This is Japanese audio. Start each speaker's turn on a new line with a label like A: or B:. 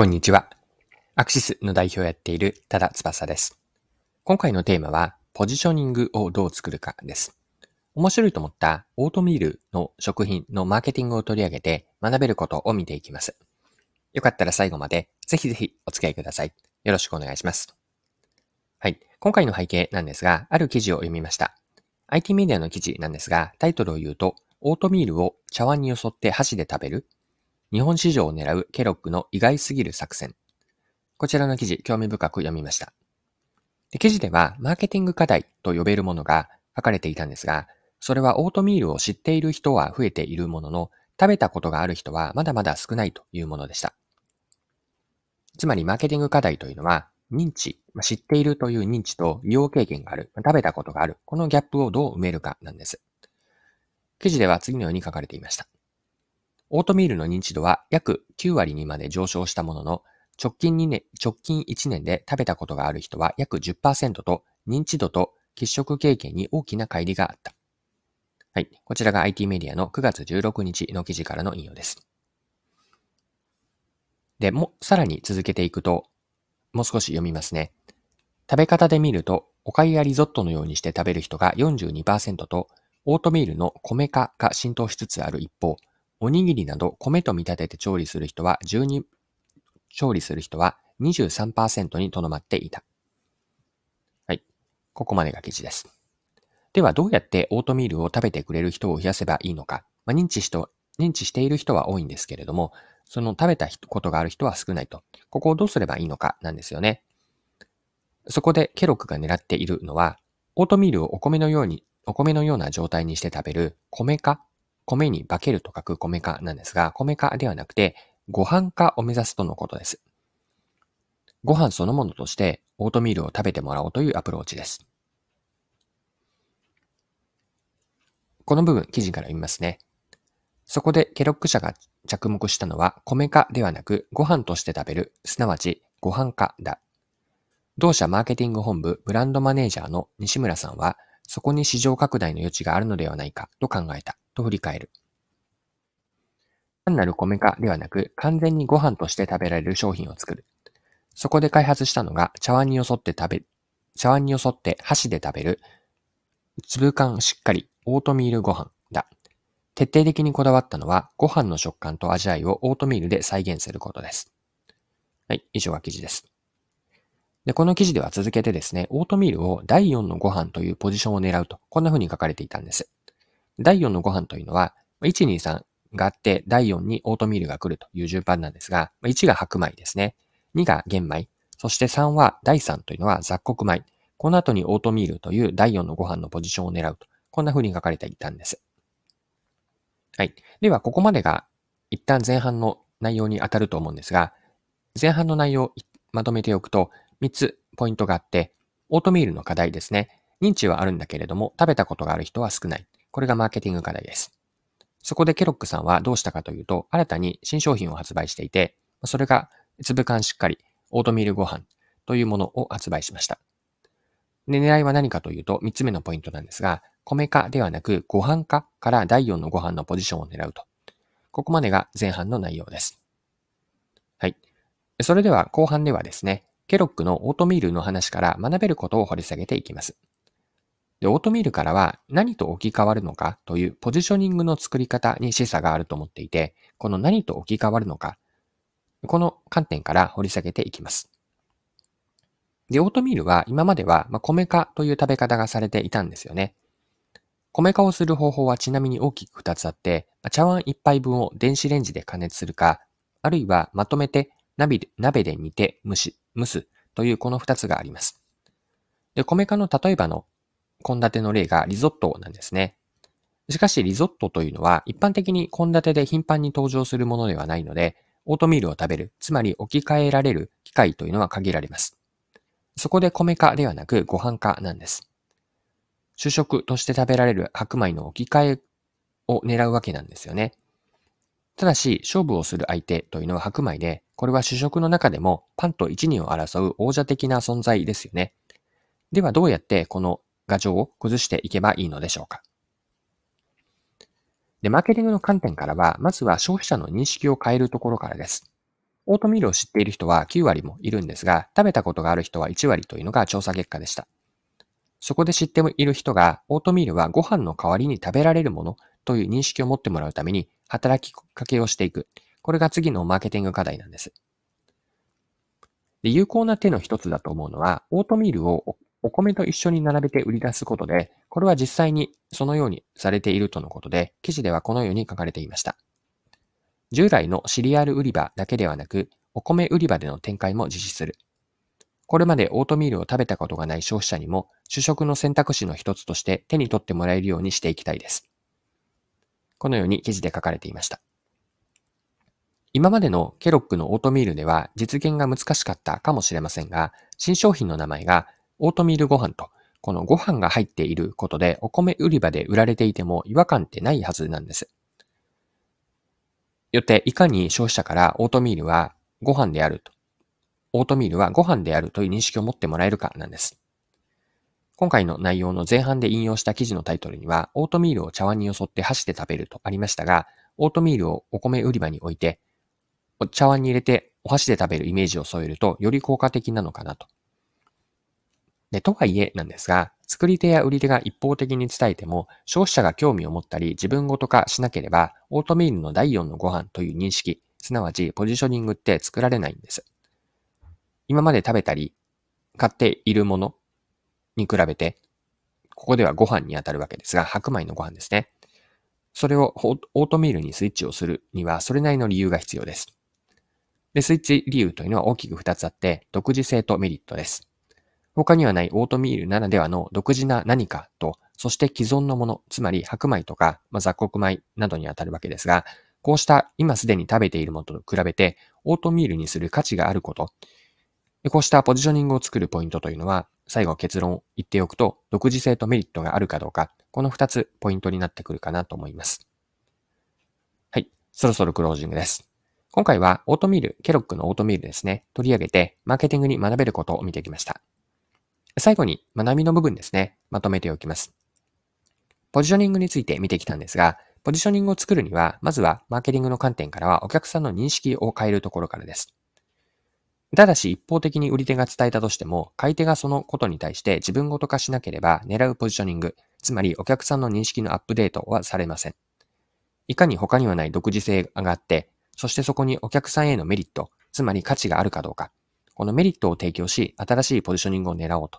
A: こんにちは。アクシスの代表をやっている多田翼です。今回のテーマは、ポジショニングをどう作るかです。面白いと思ったオートミールの食品のマーケティングを取り上げて学べることを見ていきます。よかったら最後までぜひぜひお付き合いください。よろしくお願いします。はい。今回の背景なんですが、ある記事を読みました。IT メディアの記事なんですが、タイトルを言うと、オートミールを茶碗によそって箸で食べる日本市場を狙うケロックの意外すぎる作戦。こちらの記事、興味深く読みました。記事では、マーケティング課題と呼べるものが書かれていたんですが、それはオートミールを知っている人は増えているものの、食べたことがある人はまだまだ少ないというものでした。つまり、マーケティング課題というのは、認知、知っているという認知と利用経験がある、食べたことがある、このギャップをどう埋めるかなんです。記事では次のように書かれていました。オートミールの認知度は約9割にまで上昇したものの、直近2年、直近1年で食べたことがある人は約10%と、認知度と喫食経験に大きな乖離があった。はい。こちらが IT メディアの9月16日の記事からの引用です。で、も、さらに続けていくと、もう少し読みますね。食べ方で見ると、おかゆやリゾットのようにして食べる人が42%と、オートミールの米化が浸透しつつある一方、おにぎりなど米と見立てて調理する人は12、調理する人は23%にとどまっていた。はい。ここまでが記事です。では、どうやってオートミールを食べてくれる人を増やせばいいのか。まあ、認知しと、認知している人は多いんですけれども、その食べたことがある人は少ないと。ここをどうすればいいのかなんですよね。そこでケロクが狙っているのは、オートミールをお米のように、お米のような状態にして食べる米化米に化けると書く米化なんですが、米化ではなくて、ご飯化を目指すとのことです。ご飯そのものとしてオートミールを食べてもらおうというアプローチです。この部分、記事から読みますね。そこでケロック社が着目したのは、米化ではなくご飯として食べる、すなわちご飯化だ。同社マーケティング本部ブランドマネージャーの西村さんは、そこに市場拡大の余地があるのではないかと考えた。と振り返る。単なる米化ではなく、完全にご飯として食べられる商品を作る。そこで開発したのが、茶碗によそって食べ、茶碗によそって箸で食べる、粒感しっかりオートミールご飯だ。徹底的にこだわったのは、ご飯の食感と味わいをオートミールで再現することです。はい、以上が記事です。で、この記事では続けてですね、オートミールを第4のご飯というポジションを狙うと、こんな風に書かれていたんです。第4のご飯というのは、1、2、3があって、第4にオートミールが来るという順番なんですが、1が白米ですね。2が玄米。そして3は、第3というのは雑穀米。この後にオートミールという第4のご飯のポジションを狙うと。こんな風に書かれていたんです。はい。では、ここまでが一旦前半の内容に当たると思うんですが、前半の内容をまとめておくと、3つポイントがあって、オートミールの課題ですね。認知はあるんだけれども、食べたことがある人は少ない。これがマーケティング課題です。そこでケロックさんはどうしたかというと、新たに新商品を発売していて、それが粒感しっかりオートミールご飯というものを発売しました。で、狙いは何かというと、3つ目のポイントなんですが、米化ではなくご飯化から第4のご飯のポジションを狙うと。ここまでが前半の内容です。はい。それでは後半ではですね、ケロックのオートミールの話から学べることを掘り下げていきます。で、オートミールからは何と置き換わるのかというポジショニングの作り方に示唆があると思っていて、この何と置き換わるのか、この観点から掘り下げていきます。で、オートミールは今までは米化という食べ方がされていたんですよね。米化をする方法はちなみに大きく2つあって、茶碗1杯分を電子レンジで加熱するか、あるいはまとめて鍋で煮て蒸し、蒸すというこの2つがあります。で、米化の例えばの献立の例がリゾットなんですね。しかしリゾットというのは一般的に献立で頻繁に登場するものではないので、オートミールを食べる、つまり置き換えられる機会というのは限られます。そこで米化ではなくご飯化なんです。主食として食べられる白米の置き換えを狙うわけなんですよね。ただし、勝負をする相手というのは白米で、これは主食の中でもパンと一二を争う王者的な存在ですよね。ではどうやってこの牙城を崩していけばいいのでしょうか。で、マーケティングの観点からは、まずは消費者の認識を変えるところからです。オートミールを知っている人は9割もいるんですが、食べたことがある人は1割というのが調査結果でした。そこで知っている人が、オートミールはご飯の代わりに食べられるものという認識を持ってもらうために、働きかけをしていく。これが次のマーケティング課題なんです。で有効な手の一つだと思うのは、オートミールをお米と一緒に並べて売り出すことで、これは実際にそのようにされているとのことで、記事ではこのように書かれていました。従来のシリアル売り場だけではなく、お米売り場での展開も実施する。これまでオートミールを食べたことがない消費者にも主食の選択肢の一つとして手に取ってもらえるようにしていきたいです。このように記事で書かれていました。今までのケロックのオートミールでは実現が難しかったかもしれませんが、新商品の名前がオートミールご飯と、このご飯が入っていることでお米売り場で売られていても違和感ってないはずなんです。よって、いかに消費者からオートミールはご飯であるとオートミールはご飯であるという認識を持ってもらえるかなんです。今回の内容の前半で引用した記事のタイトルには、オートミールを茶碗によそって箸で食べるとありましたが、オートミールをお米売り場に置いて、お茶碗に入れてお箸で食べるイメージを添えると、より効果的なのかなと。で、とはいえなんですが、作り手や売り手が一方的に伝えても、消費者が興味を持ったり自分ごと化しなければ、オートミールの第4のご飯という認識、すなわちポジショニングって作られないんです。今まで食べたり、買っているものに比べて、ここではご飯に当たるわけですが、白米のご飯ですね。それをオートミールにスイッチをするには、それなりの理由が必要です。で、スイッチ理由というのは大きく2つあって、独自性とメリットです。他にはないオートミールならではの独自な何かと、そして既存のもの、つまり白米とか、まあ、雑穀米などに当たるわけですが、こうした今すでに食べているものと比べて、オートミールにする価値があること、こうしたポジショニングを作るポイントというのは、最後結論を言っておくと、独自性とメリットがあるかどうか、この二つポイントになってくるかなと思います。はい。そろそろクロージングです。今回はオートミール、ケロックのオートミールですね、取り上げて、マーケティングに学べることを見てきました。最後に学びの部分ですね、まとめておきます。ポジショニングについて見てきたんですが、ポジショニングを作るには、まずはマーケティングの観点からはお客さんの認識を変えるところからです。ただし一方的に売り手が伝えたとしても、買い手がそのことに対して自分ごと化しなければ狙うポジショニング、つまりお客さんの認識のアップデートはされません。いかに他にはない独自性があって、そしてそこにお客さんへのメリット、つまり価値があるかどうか、このメリットを提供し、新しいポジショニングを狙おうと。